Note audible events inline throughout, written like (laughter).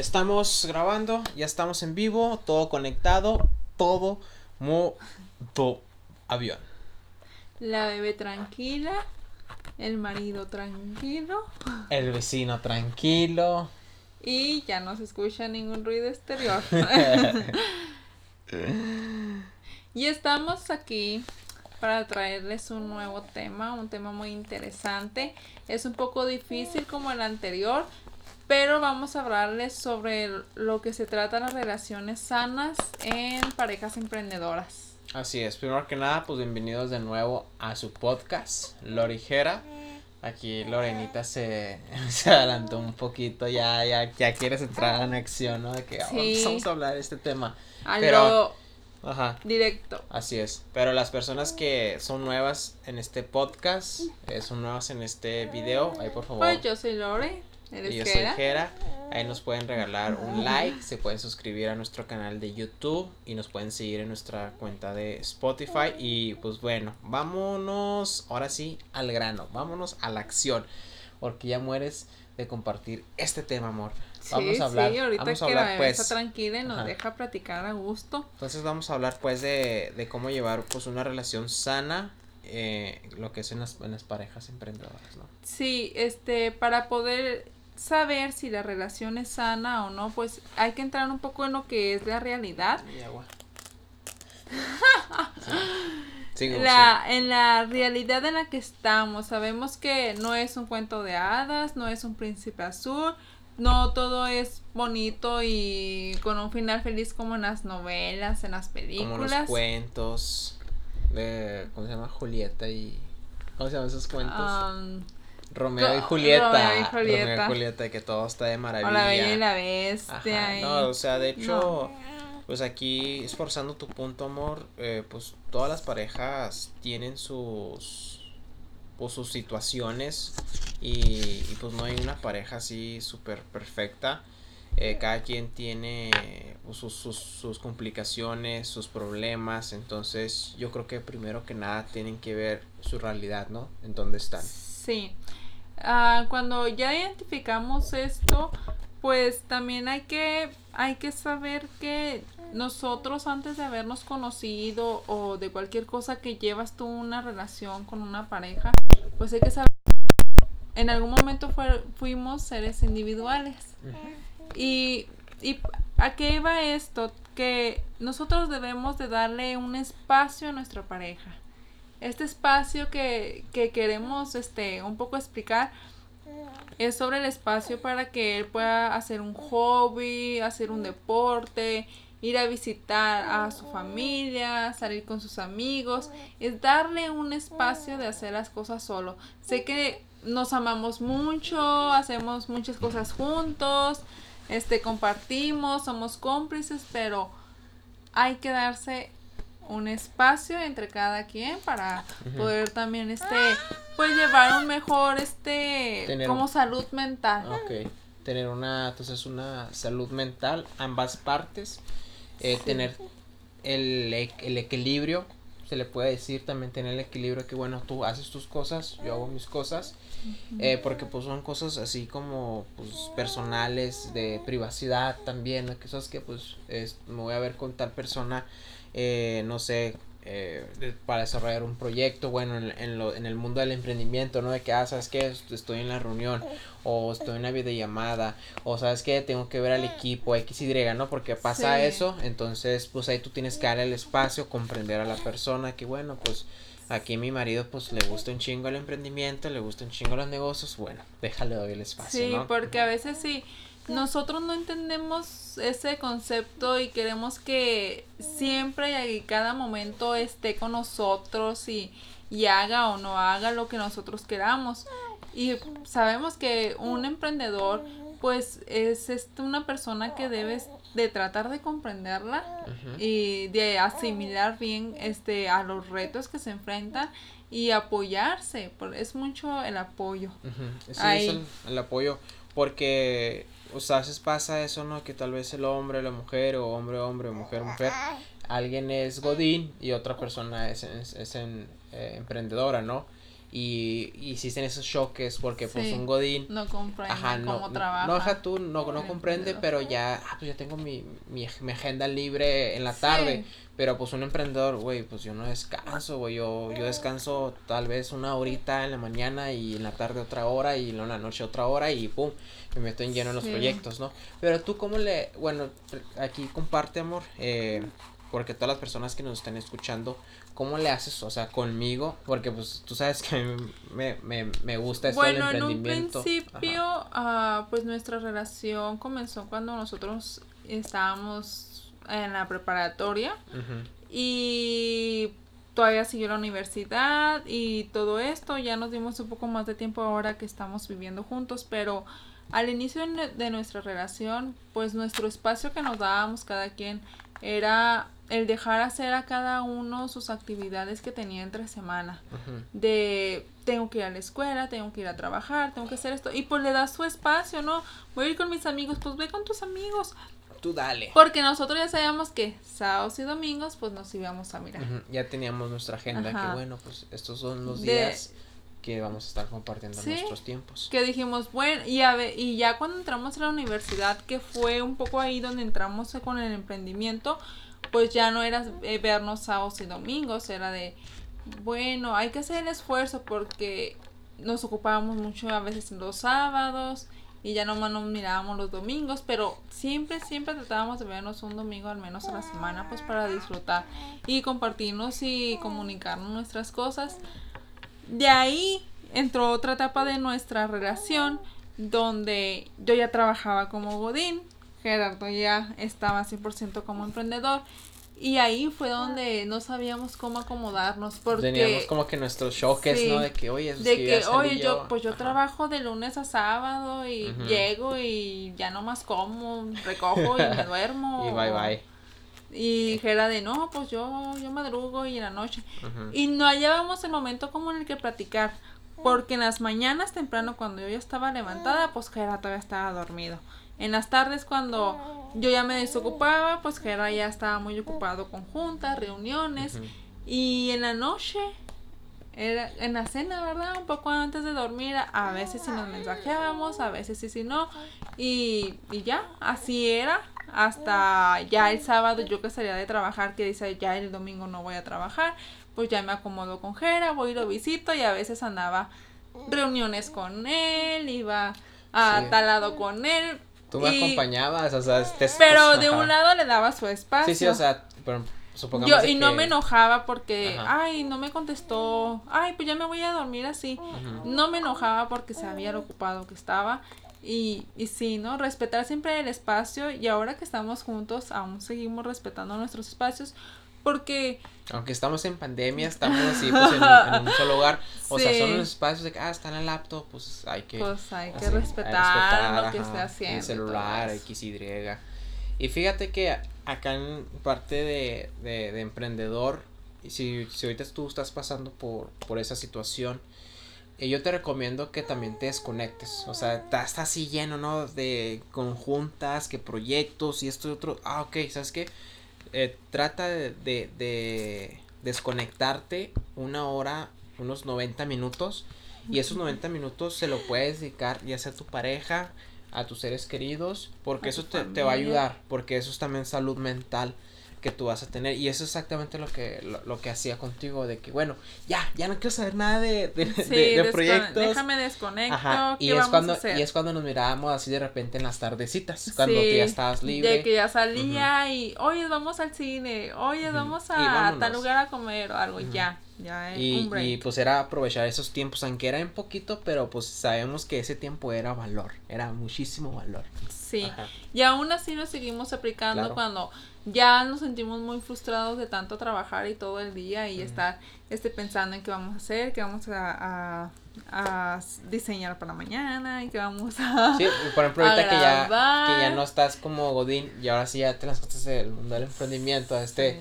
Estamos grabando, ya estamos en vivo, todo conectado, todo modo avión. La bebé tranquila, el marido tranquilo. El vecino tranquilo. Y ya no se escucha ningún ruido exterior. (laughs) y estamos aquí para traerles un nuevo tema, un tema muy interesante. Es un poco difícil como el anterior, pero vamos a hablarles sobre lo que se trata las relaciones sanas en parejas emprendedoras. Así es, primero que nada, pues bienvenidos de nuevo a su podcast, Lorijera. Aquí Lorenita se, (laughs) se adelantó un poquito, ya, ya, ya quieres entrar en acción, ¿no? De que vamos a hablar de este tema. Pero, ajá. Directo. Así es. Pero las personas que son nuevas en este podcast, eh, son nuevas en este video, ahí por favor. Pues yo soy Lore. Y yo soy Jera. Ahí nos pueden regalar un like, se pueden suscribir a nuestro canal de YouTube y nos pueden seguir en nuestra cuenta de Spotify. Y pues bueno, vámonos ahora sí al grano, vámonos a la acción, porque ya mueres de compartir este tema, amor. Vamos a hablar, sí, ahorita vamos a hablar, la pues, está tranquila y nos deja platicar a gusto. Entonces vamos a hablar pues de, de cómo llevar pues una relación sana eh, lo que es en las, en las parejas emprendedoras, ¿no? Sí, este, para poder saber si la relación es sana o no, pues hay que entrar un poco en lo que es la realidad. (laughs) la, en la realidad en la que estamos, sabemos que no es un cuento de hadas, no es un príncipe azul, no todo es bonito y con un final feliz como en las novelas, en las películas. Como los cuentos de, ¿cómo se llama? Julieta y... ¿Cómo se llaman esos cuentos? Romeo y Julieta. Romeo y Julieta. Romeo y Julieta, que todo está de maravilla. O la bella y la bestia. No, o sea, de hecho, pues aquí, esforzando tu punto, amor, eh, pues todas las parejas tienen sus, pues sus situaciones y, y pues no hay una pareja así súper perfecta. Eh, cada quien tiene pues, sus, sus, sus, complicaciones, sus problemas, entonces yo creo que primero que nada tienen que ver su realidad, ¿no? En dónde están. Sí, Ah, cuando ya identificamos esto, pues también hay que, hay que saber que nosotros antes de habernos conocido o de cualquier cosa que llevas tú una relación con una pareja, pues hay que saber en algún momento fuimos seres individuales. Y, y a qué va esto? Que nosotros debemos de darle un espacio a nuestra pareja este espacio que, que queremos este, un poco explicar es sobre el espacio para que él pueda hacer un hobby, hacer un deporte, ir a visitar a su familia, salir con sus amigos, es darle un espacio de hacer las cosas solo. Sé que nos amamos mucho, hacemos muchas cosas juntos, este compartimos, somos cómplices, pero hay que darse un espacio entre cada quien para poder también este pues llevar un mejor este como salud mental. Ok. Tener una entonces una salud mental ambas partes. Eh, tener el, el equilibrio se le puede decir también tener el equilibrio que bueno tú haces tus cosas yo hago mis cosas. Eh, porque pues son cosas así como pues personales de privacidad también que sabes que pues es, me voy a ver con tal persona eh, no sé, eh, para desarrollar un proyecto, bueno, en, en, lo, en el mundo del emprendimiento, ¿no? De que, ah, ¿sabes qué? Estoy en la reunión, o estoy en la videollamada, o ¿sabes qué? Tengo que ver al equipo X, Y, ¿no? Porque pasa eso, entonces, pues ahí tú tienes que darle el espacio, comprender a la persona que, bueno, pues aquí mi marido pues le gusta un chingo el emprendimiento, le gusta un chingo los negocios, bueno, déjale doy el espacio. Sí, porque a veces sí, nosotros no entendemos ese concepto y queremos que siempre y cada momento esté con nosotros y, y haga o no haga lo que nosotros queramos. Y sabemos que un emprendedor pues es, una persona que debes de tratar de comprenderla y de asimilar bien este a los retos que se enfrentan y apoyarse, es mucho el apoyo. Sí, es el, apoyo porque o sea, a veces pasa eso, ¿no? Que tal vez el hombre, la mujer, o hombre, hombre, mujer, mujer, alguien es godín y otra persona es, es, eh, emprendedora, ¿no? Y hiciste esos choques porque pues un godín no comprende ajá, no, cómo trabaja. No, deja tú, no, no comprende, pero ya, ah, pues ya tengo mi, mi, mi agenda libre en la tarde, pero pues un emprendedor, güey, pues yo no descanso, güey, yo, yo descanso tal vez una horita en la mañana y en la tarde otra hora y en la noche otra hora y pum, me meto en lleno en los proyectos, ¿no? Pero tú cómo le, bueno, aquí comparte, amor, eh, porque todas las personas que nos están escuchando, ¿cómo le haces? O sea, conmigo, porque pues tú sabes que me, me, me gusta esto bueno, del emprendimiento. Bueno, en un principio, uh, pues nuestra relación comenzó cuando nosotros estábamos en la preparatoria y todavía siguió la universidad y todo esto, ya nos dimos un poco más de tiempo ahora que estamos viviendo juntos, pero al inicio de nuestra relación, pues nuestro espacio que nos dábamos cada quien era el dejar hacer a cada uno sus actividades que tenía entre semana. De tengo que ir a la escuela, tengo que ir a trabajar, tengo que hacer esto. Y pues le das su espacio, ¿no? Voy a ir con mis amigos, pues ve con tus amigos. Tú dale. Porque nosotros ya sabíamos que sábados y domingos pues nos íbamos a mirar. Ya teníamos nuestra agenda, que bueno, pues estos son los días que vamos a estar compartiendo nuestros tiempos. Que dijimos, bueno, y, a ver, y ya cuando entramos a la universidad, que fue un poco ahí donde entramos con el emprendimiento, pues ya no era eh, vernos sábados y domingos, era de, bueno, hay que hacer el esfuerzo porque nos ocupábamos mucho a veces los sábados y ya nomás nos mirábamos los domingos, pero siempre, siempre tratábamos de vernos un domingo al menos a la semana, pues para disfrutar y compartirnos y comunicarnos nuestras cosas. De ahí entró otra etapa de nuestra relación donde yo ya trabajaba como Godín, Gerardo ya estaba 100% como emprendedor. Y ahí fue donde no sabíamos cómo acomodarnos porque teníamos como que nuestros choques, ¿no? De que, oye, de que, oye, yo, pues yo trabajo de lunes a sábado y llego y ya nomás como, recojo y me (laughs) duermo. y bye bye. Y Gera de, no, pues yo, yo madrugo y en la noche. Y no hallábamos el momento como en el que platicar. Porque en las mañanas temprano, cuando yo ya estaba levantada, pues Gera todavía estaba dormido. En las tardes cuando yo ya me desocupaba, pues Gera ya estaba muy ocupado con juntas, reuniones. Y en la noche, era en la cena, ¿verdad? Un poco antes de dormir, a veces si nos mensajeábamos, a veces sí, sí no. Y, y ya, así era. Hasta ya el sábado yo que salía de trabajar, que dice ya el domingo no voy a trabajar, pues ya me acomodo con Jera, voy y lo visito y a veces andaba reuniones con él, iba a tal lado con él, Tú me acompañabas, o sea, este, Pero de un lado le daba su espacio. Sí, sí, o sea, pero supongamos Yo, y no me enojaba porque, ay, no me contestó, ay, pues ya me voy a dormir así. No me enojaba porque sabía lo ocupado que estaba. Y, y sí, ¿no? Respetar siempre el espacio y ahora que estamos juntos, aún seguimos respetando nuestros espacios porque... Aunque estamos en pandemia, (laughs) estamos así pues en, un solo lugar. O sea, son los espacios de que, ah, está en el laptop, pues hay que... Pues hay que respetar, lo que esté haciendo. El celular, X, Y. Y fíjate que acá en parte de, de, de emprendedor, si, si ahorita tú estás pasando por, por esa situación, eh, yo te recomiendo que también te desconectes. O sea, estás así lleno, ¿no? De conjuntas, que proyectos y esto y otro. Ah, ok, ¿sabes qué? Eh, trata de, de, desconectarte una hora, unos 90 minutos. Y esos 90 minutos se lo puedes dedicar ya sea a tu pareja, a tus seres queridos, porque eso te, te, va a ayudar, porque eso es también salud mental que tú vas a tener. Y eso es exactamente lo que, lo, que hacía contigo, de que, bueno, ya, ya no quiero saber nada de, de, proyectos. Déjame desconecto. y, es cuando, y es cuando nos mirábamos así de repente en las tardecitas, cuando tú ya estabas libre. De que ya salía y, oye, vamos al cine, oye, vamos a tal lugar a comer o algo, ya. Ya y, y pues era aprovechar esos tiempos, aunque era en poquito, pero pues sabemos que ese tiempo era valor, era muchísimo valor. Sí, y aún así nos seguimos aplicando cuando ya nos sentimos muy frustrados de tanto trabajar y todo el día y estar este, pensando en qué vamos a hacer, qué vamos a, a, diseñar para mañana y qué vamos a. Sí, por ejemplo, ahorita que ya, que ya (laughs) no estás como Godín y ahora sí ya te las cosas del mundo del emprendimiento, este.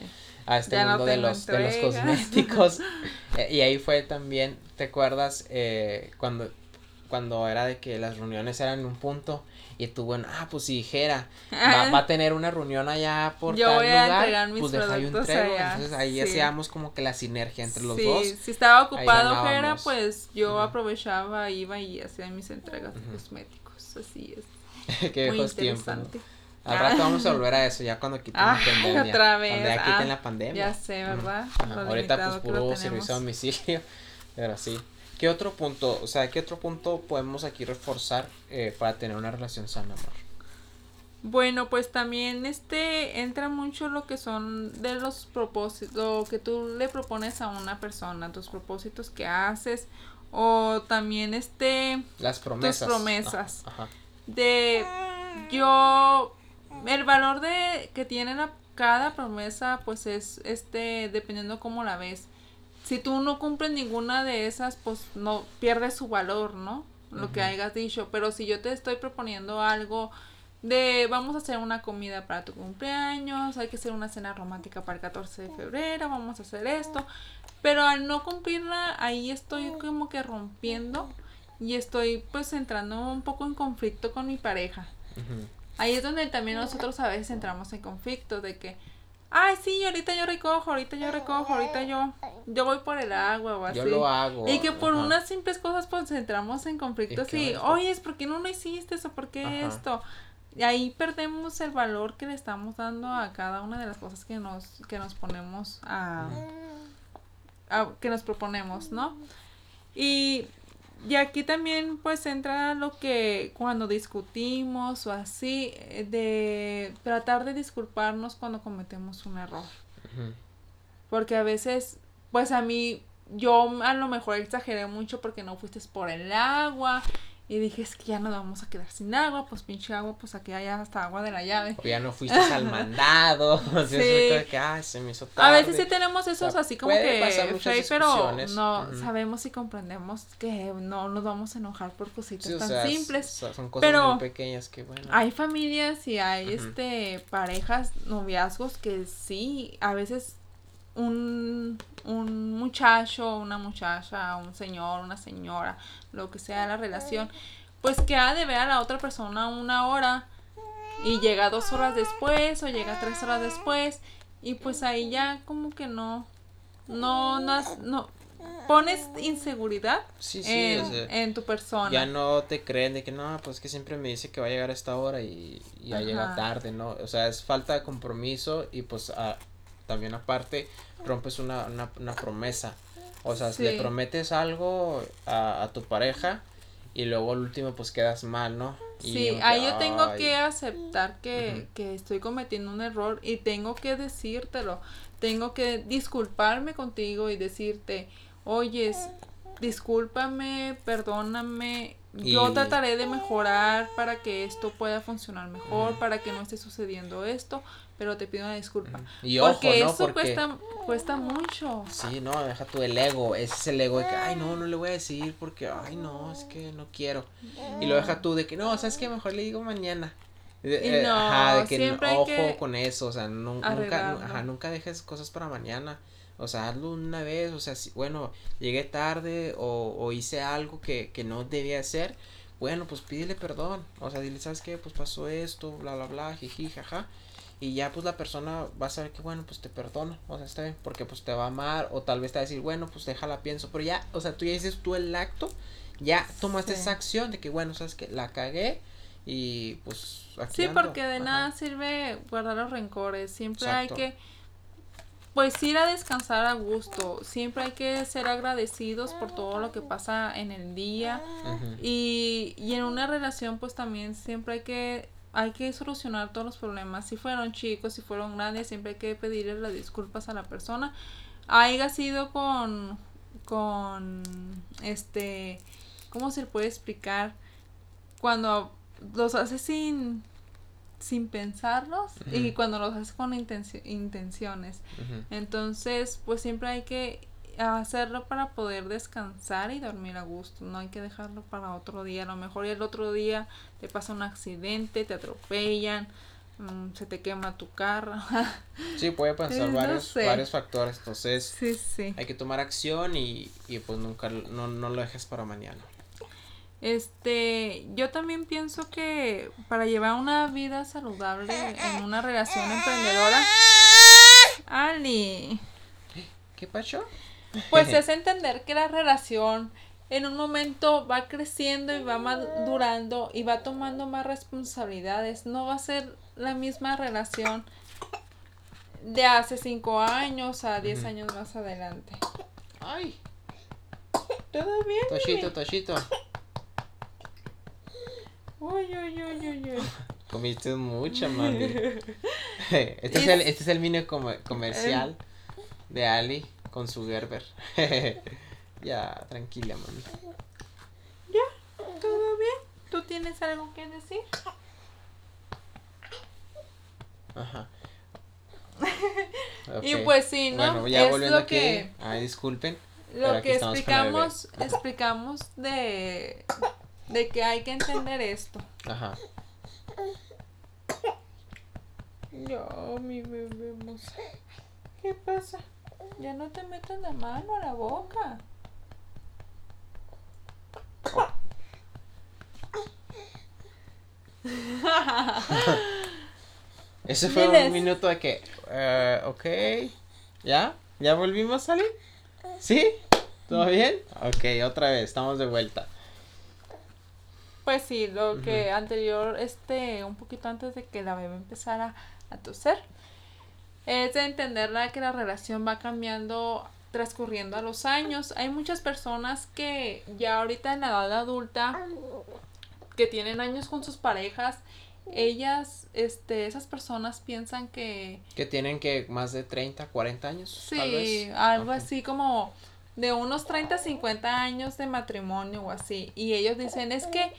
A este mundo de, los, de los cosméticos. (laughs) Eh, y ahí fue también, ¿te acuerdas? Eh, cuando cuando era de que las reuniones eran un punto y tú, bueno, ah, pues si dijera, va, va a tener una reunión allá por Yo tal voy a lugar, entregar mis pues deja productos entrego. allá, Entonces ahí sí. hacíamos como que la sinergia entre los sí, dos. si estaba ocupado Jera, pues yo aprovechaba, iba y hacía mis entregas de cosméticos. Así es. (laughs) Qué Muy tiempos. ¿no? Al rato vamos a volver a eso, ya cuando quiten Ah, la pandemia. otra vez, Cuando ya quiten ah, la pandemia. Ya sé, ¿verdad? Ajá, Ahorita pues puro servicio a domicilio, (laughs) pero sí. ¿Qué otro punto, o sea, qué otro punto podemos aquí reforzar eh, para tener una relación sana, amor? Bueno, pues también este entra mucho lo que son de los propósitos, lo que tú le propones a una persona, tus propósitos que haces o también este Las promesas. promesas. Ajá, ajá. de yo el valor de que tiene la- cada promesa pues es este dependiendo cómo la ves. Si tú no cumples ninguna de esas pues no pierdes su valor no lo que hayas dicho. Pero si yo te estoy proponiendo algo de vamos a hacer una comida para tu cumpleaños hay que hacer una cena romántica para el 14 de febrero vamos a hacer esto. Pero al no cumplirla ahí estoy como que rompiendo y estoy pues entrando un poco en conflicto con mi pareja. Ahí es donde también nosotros a veces entramos en conflicto de que, ay sí, ahorita yo recojo, ahorita yo recojo, ahorita yo, yo voy por el agua o así. Yo lo hago. Y que por ajá. unas simples cosas pues entramos en conflicto ¿Y oye, ¿por qué no lo hiciste eso? ¿Por qué Ajá. esto? Y ahí perdemos el valor que le estamos dando a cada una de las cosas que nos, que nos ponemos a, a- que nos proponemos, ¿no? Y, y aquí también pues entra lo que cuando discutimos o así, eh, de tratar de disculparnos cuando cometemos un error. Porque a veces, pues a mí, yo a lo mejor exageré mucho porque no fuiste por el agua. Y dije, es que ya nos vamos a quedar sin agua, pues pinche agua, pues aquí hay hasta agua de la llave. O ya no fuiste al mandado. (laughs) o sea, Sí. eso como que, ay, se me hizo A veces sí tenemos esos O sea, así como que pero no Ujú. sabemos y comprendemos que no nos vamos a enojar por cositas Sí, o tan sea, simples. so- son cosas pero muy pequeñas que, bueno. Hay familias y hay este parejas, noviazgos que sí, a veces un, un muchacho, una muchacha, un señor, una señora, lo que sea la relación, pues que ha de ver a la otra persona una hora y llega dos horas después o llega tres horas después y pues ahí ya como que no, no, no, pones inseguridad Sí, sí, en, o sea, en tu persona. ya no te creen de que no, pues que siempre me dice que va a llegar a esta hora y, y ya llega tarde, ¿no? O sea, es falta de compromiso y pues a- también aparte rompes una, una, una promesa. O sea, le prometes algo a, a tu pareja y luego al último pues quedas mal, ¿no? Y Sí, ahí yo tengo ay, que aceptar que, que estoy cometiendo un error y tengo que decírtelo. Tengo que disculparme contigo y decirte, oyes, discúlpame, perdóname. Yo Y- trataré de mejorar para que esto pueda funcionar mejor, para que no esté sucediendo esto, pero te pido una disculpa. Y ojo, Porque ¿no? eso Porque... cuesta, cuesta mucho. Sí, no, deja tú el ego, ese es el ego de que, ay, no, no le voy a decir porque, ay, no, es que no quiero. Y lo deja tú de que, no, sabes que mejor le digo mañana. Y eh, no, ajá, de que siempre hay ojo que con eso, o sea, nu- nunca, arreglarlo. ajá, nunca dejes cosas para mañana. O sea, hazlo una vez, o sea, si, bueno, llegué tarde o, o hice algo que, que no debía hacer, bueno, pues pídele perdón. O sea, dile, ¿sabes qué? Pues pasó esto, bla, bla, bla, jiji, jaja. Y ya pues la persona va a saber que bueno, pues te perdono, o sea, está bien, porque pues te va a amar, o tal vez te va a decir, bueno, pues déjala pienso, pero ya, o sea, tú ya dices tú el acto, ya tomaste Sí. esa acción de que bueno, sabes que la cagué y pues aquí Sí, ando. porque de Ajá. nada sirve guardar los rencores. Siempre Exacto. hay que, pues, ir a descansar a gusto. Siempre hay que ser agradecidos por todo lo que pasa en el día. Y, y en una relación, pues, también siempre hay que, hay que solucionar todos los problemas. Si fueron chicos, si fueron grandes, siempre hay que pedirle las disculpas a la persona. Haya sido con, con, este, ¿cómo se le puede explicar? Cuando los haces sin, sin pensarlos y cuando los haces con intenci- intenciones. Entonces, pues siempre hay que hacerlo para poder descansar y dormir a gusto. No hay que dejarlo para otro día. A lo mejor el otro día te pasa un accidente, te atropellan, mm, se te quema tu carro. (laughs) Sí, puede pasar No varios, sé. varios factores, entonces sí, sí. hay que tomar acción y, y pues nunca, no, no lo dejes para mañana. Este, yo también pienso que para llevar una vida saludable en una relación emprendedora, Ali, ¿Qué pasó? pues (laughs) es entender que la relación en un momento va creciendo y va madurando y va tomando más responsabilidades. No va a ser la misma relación de hace cinco años a diez Ujú. años más adelante. Ay, ¿Todo bien? Toshito, Toshito. Uy, uy, uy, uy, uy. Comiste mucha, mami. (laughs) (laughs) Este es el, este es el mini comer- comercial de Ali con su Gerber. (laughs) ya, tranquila, mami. ¿Ya? ¿Todo bien? ¿Tú tienes algo que decir? Ajá. Y pues sí, ¿no? Bueno, ya es volviendo lo aquí. que, Ay, disculpen. lo que bebé. explicamos, explicamos de, de que hay que entender esto. Ajá. Ya, mi bebé hermosa. ¿Qué pasa? Ya no te metas la mano a la boca. (laughs) Ese fue un minuto de que, eh, ok, ¿ya? ¿Ya volvimos a salir? ¿Sí? ¿Todo bien? Ok, otra vez, estamos de vuelta. Pues sí, lo que anterior, este, un poquito antes de que la bebé empezara a toser, es de entenderla que la relación va cambiando transcurriendo a los años. Hay muchas personas que ya ahorita en la edad adulta, que tienen años con sus parejas, ellas, este, esas personas piensan que Que tienen que más de 30, 40 años, tal Sí, vez. algo Ajá. así como de unos 30, 50 años de matrimonio o así. Y ellos dicen, es que,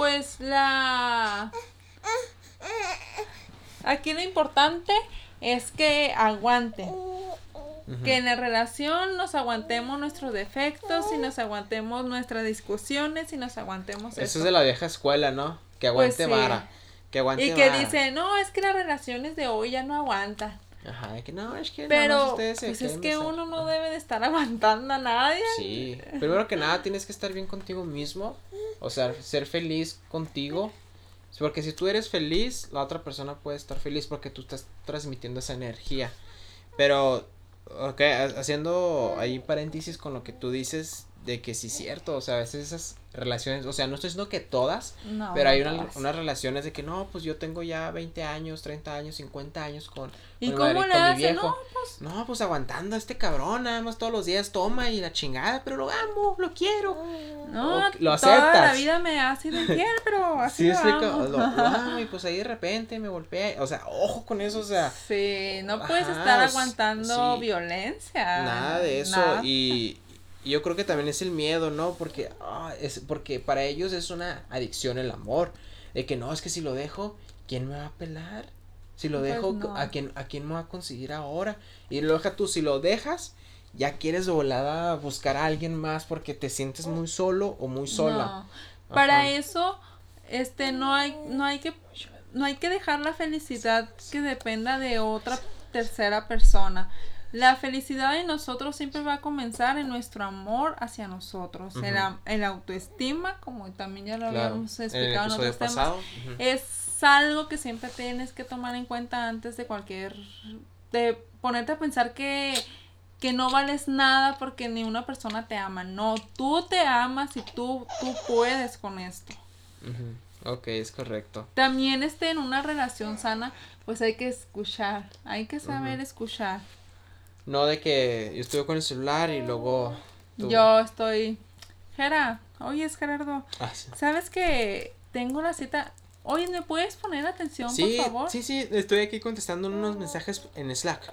pues la... Aquí lo importante es que aguanten, que en la relación nos aguantemos nuestros defectos y nos aguantemos nuestras discusiones y nos aguantemos Eso esto. es de la vieja escuela, ¿no? Que aguante Pues sí. vara. Que aguante Y que vara. dice, no, es que las relaciones de hoy ya no aguantan. Ajá, de que no, es que nada más Pero ustedes se pues es que uno no debe de estar (laughs) aguantando a nadie. Sí, primero que nada tienes que estar bien contigo mismo, o sea, ser feliz contigo, porque si tú eres feliz, la otra persona puede estar feliz porque tú estás transmitiendo esa energía. Pero, ok, ha- haciendo ahí paréntesis con lo que tú dices de que sí es cierto, o sea, a veces esas relaciones, o sea, no estoy diciendo que todas, No, pero hay no una- todas. unas relaciones de que no, pues yo tengo ya 20 años, 30 años, 50 años con, ¿Y con cómo madre- le con mi viejo. No, pues, No, pues aguantando a este cabrón, nada más todos los días toma y la chingada, pero lo amo, lo quiero. no, O- lo toda la aceptas. vida me ha sido infiel, pero (laughs) así Sí, lo amo. lo, lo amo (laughs) y pues ahí de repente me golpea, o sea, ojo con eso, o sea, Sí, no puedes Ajá, estar aguantando sí. violencia. nada de eso nada. y, y yo creo que también es el miedo, ¿no? Porque ah, es porque para ellos es una adicción el amor, de que no, es que si lo dejo, ¿quién me va a pelar? Si lo Pues dejo, no. ¿a quién a quién me va a conseguir ahora? Y lo deja tú, si lo dejas, ya quieres de volada buscar a alguien más porque te sientes muy solo o muy sola. No. Para eso, este, no hay, no hay que, no hay que dejar la felicidad que dependa de otra tercera persona. La felicidad de nosotros siempre va a comenzar en nuestro amor hacia nosotros, en, la, en la autoestima, como también ya lo Claro, habíamos en explicado en, episodio otros temas. pasado. Es algo que siempre tienes que tomar en cuenta antes de cualquier, de ponerte a pensar que que no vales nada porque ni una persona te ama. No, tú te amas y tú, tú puedes con esto. Ujú, Ok, es correcto. También este, en una relación sana, pues hay que escuchar, hay que saber escuchar. No de que yo estuve con el celular y luego. tú- Yo estoy, Gera, oye Gerardo, Ah, sí. ¿sabes que tengo la cita? Oye, ¿me puedes poner atención, Sí, por favor? sí, sí, estoy aquí contestando unos mensajes en Slack.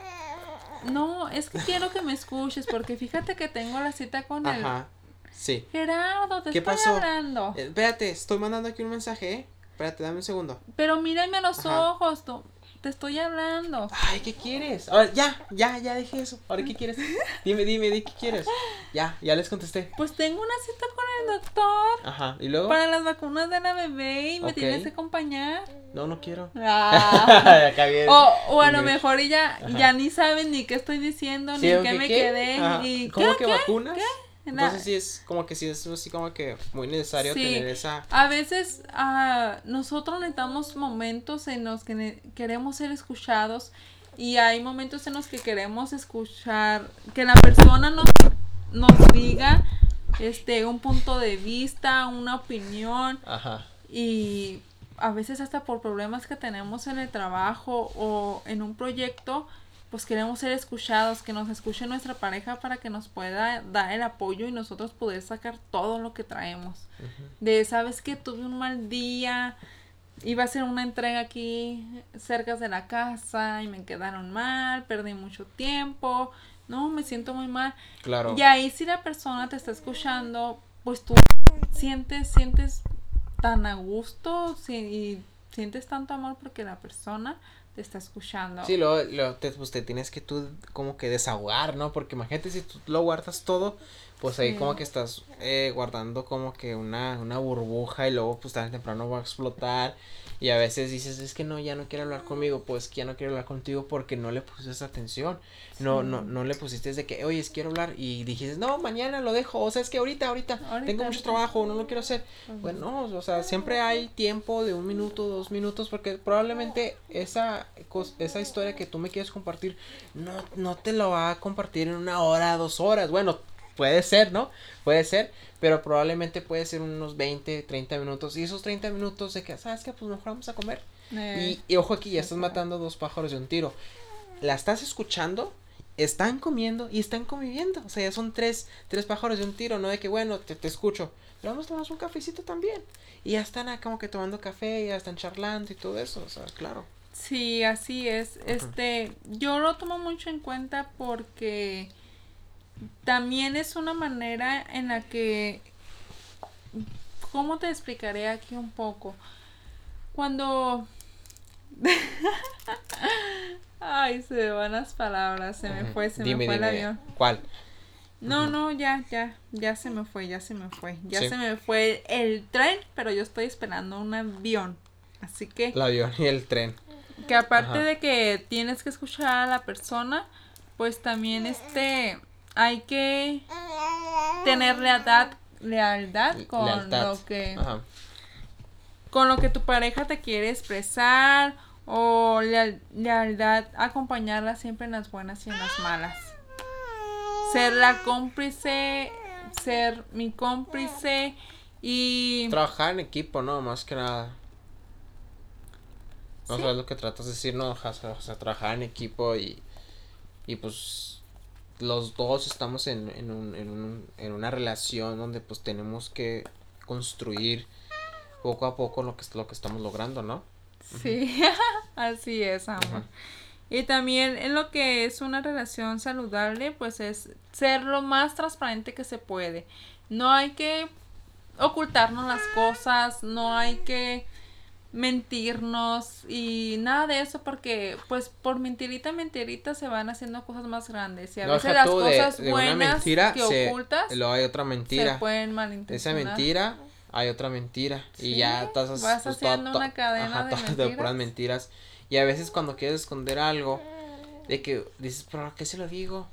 No, es que quiero que me escuches porque fíjate que tengo la cita con el Ajá, sí. Gerardo, te ¿Qué estoy pasó? hablando. Eh, Espérate, estoy mandando aquí un mensaje, ¿eh? Espérate, dame un segundo. Pero mírame a los Ajá. ojos, tú- te estoy hablando. Ay, ¿qué quieres? Ahora, ya, ya, ya dejé eso. Ahora, ¿qué quieres? Dime, dime, di qué quieres. Ya, ya les contesté. Pues tengo una cita con el doctor Ajá, ¿y luego? para las vacunas de la bebé y me tienes que acompañar. No, no quiero. (laughs) Ah. (laughs) Acá. O, o a lo mejor ya, Ajá. ya ni saben ni qué estoy diciendo, Sí, ni ¿o qué qué me qué? quedé. Ajá. Y, ¿Cómo ¿qué, que qué? vacunas? Entonces sí es como que sí es así como que muy necesario tener esa... A veces uh, nosotros necesitamos momentos en los que queremos ser escuchados y hay momentos en los que queremos escuchar, que la persona nos, nos diga este un punto de vista, una opinión. Ajá. Y a veces hasta por problemas que tenemos en el trabajo o en un proyecto, pues queremos ser escuchados, que nos escuche nuestra pareja para que nos pueda dar el apoyo y nosotros poder sacar todo lo que traemos. De, sabes que tuve un mal día, iba a hacer una entrega aquí cerca de la casa y me quedaron mal, perdí mucho tiempo, no, me siento muy mal. Claro. Y ahí si la persona te está escuchando, pues tú sientes, sientes tan a gusto y sientes tanto amor porque la persona te está escuchando. Sí, lo, lo te, pues te tienes que tú como que desahogar, ¿no? Porque imagínate si tú lo guardas todo, pues ahí como que estás eh, guardando como que una, una burbuja y luego pues tarde temprano va a explotar y a veces dices, es que no, ya no quiere hablar conmigo, pues que ya no quiero hablar contigo porque no le pusiste atención, no, no, no le pusiste de que, oye, quiero hablar y dijiste, no, mañana lo dejo, o sea, es que ahorita, ahorita, tengo mucho trabajo, no lo quiero hacer. Bueno, o sea, siempre hay tiempo de un minuto, dos minutos, porque probablemente esa, esa historia que tú me quieres compartir, no, no te lo va a compartir en una hora, dos horas, bueno, puede ser, ¿no? Puede ser, pero probablemente puede ser unos 20, 30 minutos. Y esos 30 minutos de que, ¿sabes qué? Pues mejor vamos a comer. Eh. Y, ojo aquí, ya estás matando dos pájaros de un tiro. La estás escuchando, están comiendo y están conviviendo. O sea, ya son tres, tres pájaros de un tiro, no de que, bueno, te, te escucho. Pero vamos a tomar un cafecito también. Y ya están acá como que tomando café, ya están charlando y todo eso. O sea, claro. Sí, así es. Este, yo lo tomo mucho en cuenta porque también es una manera en la que, ¿cómo te explicaré aquí un poco? Cuando... (laughs) Ay, se me van las palabras, se me fue, se me fue el avión. ¿Cuál? No, no, ya, ya, ya se me fue, ya se me fue. Ya se me fue el tren, pero yo estoy esperando un avión. Así que... El avión y el tren. Que aparte de que tienes que escuchar a la persona, pues también este hay que tener lealtad, lealtad con lo que con lo que tu pareja te quiere expresar o lealtad acompañarla siempre en las buenas y en las malas. Ser la cómplice, ser mi cómplice y trabajar en equipo, no, más que nada. No sabes lo que tratas de decir, no, o sea, trabajar en equipo y y pues los dos estamos en, en, un, en, un, en una relación donde pues tenemos que construir poco a poco lo que, lo que estamos logrando, ¿no? Sí, (laughs) así es, amor. Y también en lo que es una relación saludable, pues es ser lo más transparente que se puede. No hay que ocultarnos las cosas, no hay que mentirnos y nada de eso porque pues por mentirita mentirita se van haciendo cosas más grandes. Y a veces las cosas buenas que ocultas luego hay otra mentira. se pueden malinterpretar esa mentira hay otra mentira. Y ya estás vas pues, haciendo una cadena (laughs) de, mentiras. de puras mentiras. Y a veces cuando quieres esconder algo de que dices pero qué se lo digo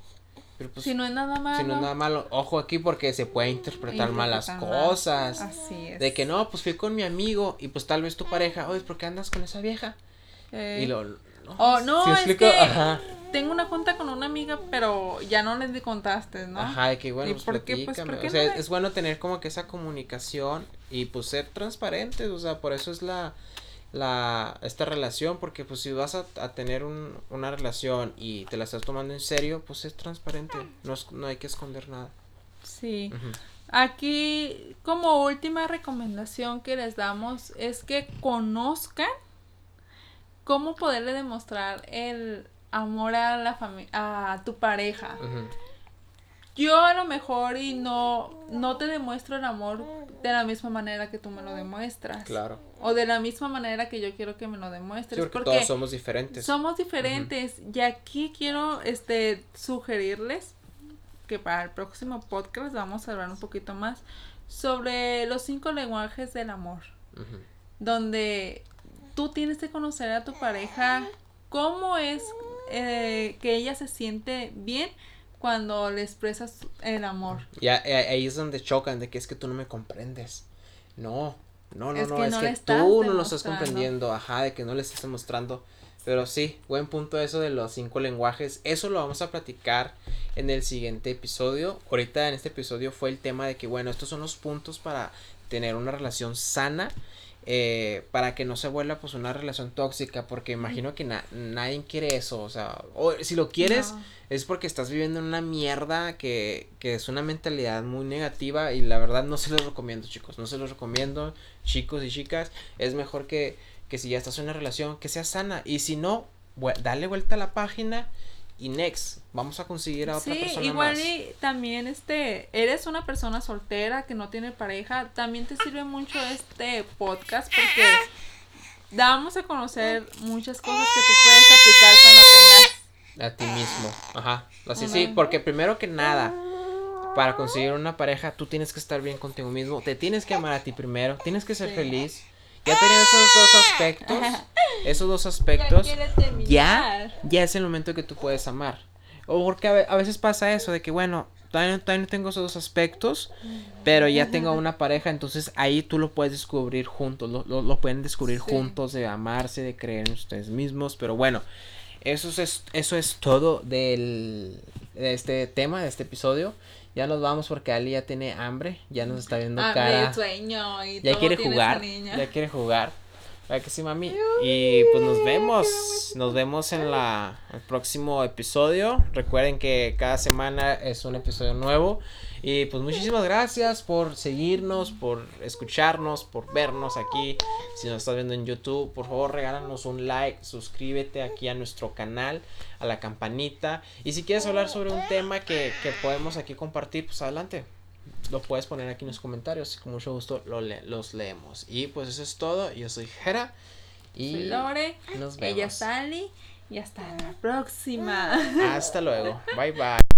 pues, si no es nada malo. Si no es nada malo. Ojo aquí porque se puede interpretar, mal las cosas. Así es. De que no, pues fui con mi amigo y pues tal vez tu pareja, oye, ¿por qué andas con esa vieja? Eh. Y lo. No, oh, no, es que tengo una junta con una amiga, pero ya no les contaste, ¿no? Ajá, de que bueno, pues, por qué, pues, ¿por qué o sea, es bueno tener como que esa comunicación y pues ser transparentes, o sea, por eso es la la, esta relación, porque pues si vas a, tener un, una relación y te la estás tomando en serio, pues es transparente, no, no hay que esconder nada. Sí. Aquí, como última recomendación que les damos es que conozcan cómo poderle demostrar el amor a la familia, a tu pareja yo a lo mejor y no, no te demuestro el amor de la misma manera que tú me lo demuestras. Claro. O de la misma manera que yo quiero que me lo demuestres. porque, todos somos diferentes. Somos diferentes. Y aquí quiero este sugerirles que para el próximo podcast vamos a hablar un poquito más sobre los cinco lenguajes del amor. Donde tú tienes que conocer a tu pareja cómo es eh, que ella se siente bien cuando le expresas el amor. Y ahí es donde chocan de que es que tú no me comprendes. No, no, no, no, es que tú no lo estás comprendiendo, ajá, de que no le estás mostrando. Pero sí, buen punto eso de los cinco lenguajes. Eso lo vamos a platicar en el siguiente episodio. Ahorita en este episodio fue el tema de que, bueno, estos son los puntos para tener una relación sana. Eh, para que no se vuelva pues una relación tóxica, porque imagino que nadie quiere eso, o sea, o si lo quieres es porque estás viviendo en una mierda que, que es una mentalidad muy negativa y la verdad no se los recomiendo chicos, no se los recomiendo chicos y chicas, es mejor que, que si ya estás en una relación que sea sana y si no, dale vuelta a la página y next, vamos a conseguir a otra sí, persona igual y también este, eres una persona soltera que no tiene pareja, también te sirve mucho este podcast porque damos a conocer muchas cosas que tú puedes aplicar cuando tengas a ti mismo. Ajá. Así sí, porque primero que nada, para conseguir una pareja, tú tienes que estar bien contigo mismo, te tienes que amar a ti primero, tienes que ser feliz. Ya teniendo esos dos aspectos, (laughs) esos dos aspectos, ya, ya, es el momento que tú puedes amar. O porque a, veces pasa eso de que, bueno, todavía, no tengo esos dos aspectos, pero ya tengo una pareja, entonces ahí tú lo puedes descubrir juntos, lo, lo, pueden descubrir juntos, de amarse, de creer en ustedes mismos, pero bueno, eso es, eso es todo del, de este tema, de este episodio. Ya nos vamos porque Ali ya tiene hambre, ya nos está viendo cara. sueño y ya quiere jugar, ya quiere jugar. ¿Verdad que sí, mami? Y pues nos vemos. Nos vemos en la, el próximo episodio. Recuerden que cada semana es un episodio nuevo. Y pues muchísimas gracias por seguirnos, por escucharnos, por vernos aquí. Si nos estás viendo en YouTube, por favor regálanos un like, suscríbete aquí a nuestro canal, a la campanita. Y si quieres hablar sobre un tema que, que podemos aquí compartir, pues adelante lo puedes poner aquí en los comentarios y con mucho gusto lo los leemos. Y pues eso es todo. Yo soy Jera. Y soy Lore. Nos vemos. Ella es Ali. Y hasta la próxima. Hasta luego. (laughs) Bye bye.